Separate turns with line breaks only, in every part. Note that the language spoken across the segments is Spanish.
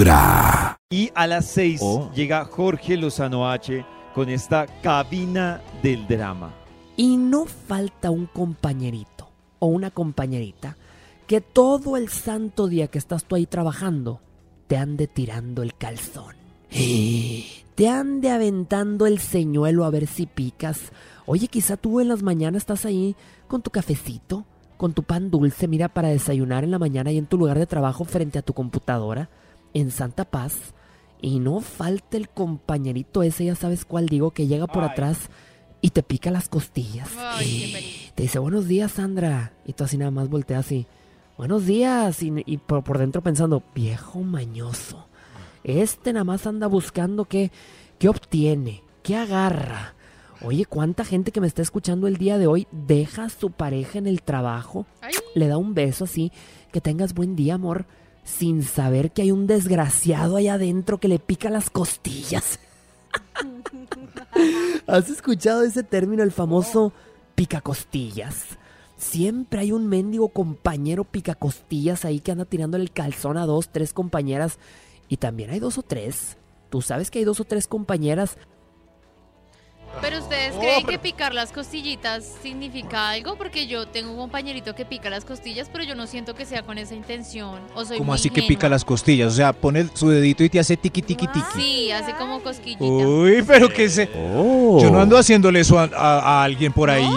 Vibra.
Y a las 6
Oh.
llega Jorge Lozano H con esta cabina del drama.
Y no falta un compañerito o una compañerita que todo el santo día que estás tú ahí trabajando te ande tirando el calzón. Te ande aventando el señuelo a ver si picas. Oye, quizá tú en las mañanas estás ahí con tu cafecito, con tu pan dulce, mira, para desayunar en la mañana y en tu lugar de trabajo frente a tu computadora, en Santa Paz. Y no falta el compañerito ese, ya sabes cuál digo, que llega por atrás y te pica las costillas.
Ay.
Te dice, buenos días, Sandra. Y tú así nada más volteas así, buenos días. Y, y por, por dentro pensando, viejo mañoso. Este nada más anda buscando qué, qué obtiene, qué agarra. Oye, ¿cuánta gente que me está escuchando el día de hoy deja a su pareja en el trabajo?
Ay.
Le da un beso así, que tengas buen día, amor, sin saber que hay un desgraciado allá adentro que le pica las costillas. ¿Has escuchado ese término, el famoso picacostillas? Siempre hay un mendigo compañero picacostillas ahí que anda tirando el calzón a dos, tres compañeras. Y también hay dos o tres. Tú sabes que hay dos o tres compañeras.
Pero ustedes creen que picar las costillitas significa algo? Porque yo tengo un compañerito que pica las costillas, pero yo no siento que sea con esa intención. O soy
Como
muy
así que pica las costillas? O sea, pone su dedito y te hace tiqui tiqui tiqui.
Sí, hace como cosquillita.
Uy, pero que se...
Oh.
Yo no ando haciéndole eso a, a- a alguien por ahí.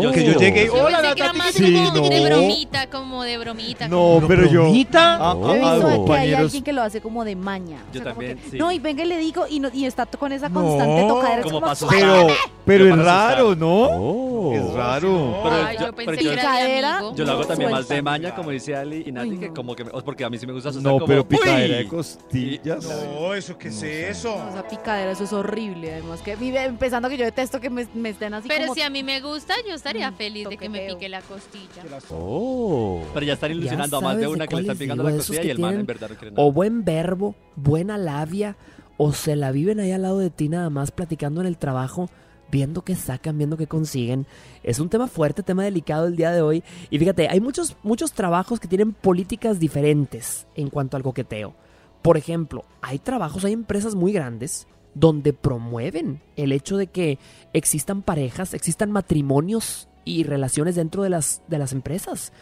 Yo-
Que yo llegue y...
Yo
Hola,
pensé que era
Nata, tiqui,
Sí,
como de
no.
bromita, como de bromita.
No,
como-
pero yo.
bromita.
a- a-
Oh.
a
He visto que hay alguien que lo hace como de maña. O
Yo
sea, como
también,
que-
sí.
No, y venga y le digo, y, no, y está con esa
No,
constante tocadera. es
como
como,
pasó.
Pero, pero es
asustar.
raro, ¿no?
Oh.
Es raro.
Pero
Ay,
yo-
yo pensé
pero
que
yo-
era de
Picadera,
amigo.
Yo lo hago también más de maña, como dice Ali y Nati,
Ay,
que
no.
como que me- porque a mí sí me gusta asustar
No,
como,
pero picadera
"Uy".
de costillas.
No, ¿eso qué es eso?
O sea, picadera, eso es horrible. Además, que vive- empezando que yo detesto que me, me estén así
Pero
como.
si a mí me gusta, yo estaría
Mm,
feliz de que me pique la costilla.
Oh.
Pero ya están
Ya
ilusionando a más de una que le están picando la costilla y el man en verdad no quiere nada.
O buen verbo, buena labia, o se la viven ahí al lado de ti nada más platicando en el trabajo, viendo qué sacan, viendo qué consiguen. Es un tema fuerte, tema delicado el día de hoy. Y fíjate, hay muchos, muchos trabajos que tienen políticas diferentes en cuanto al coqueteo. Por ejemplo, hay trabajos, hay empresas muy grandes donde promueven el hecho de que existan parejas, existan matrimonios y relaciones dentro de las, de las empresas.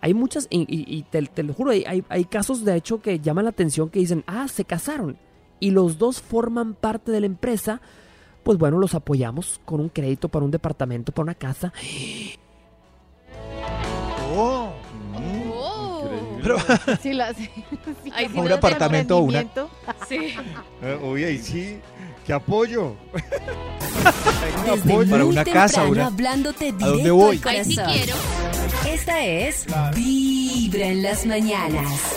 Hay muchas, y, te, te lo juro, hay- hay casos de hecho que llaman la atención que dicen, ah, se casaron y los dos forman parte de la empresa, pues bueno, los apoyamos con un crédito para un departamento, para una casa.
Oh.
Oh.
Pero-
Sí, la, sí, sí,
un apartamento o una-.
Sí.
Eh, Oye, ahí sí, qué apoyo.
Desde
Para
muy
una casa, una-
hablándote
¿A dónde voy?
Ay, sí quiero.
Esta es Vibra en las mañanas.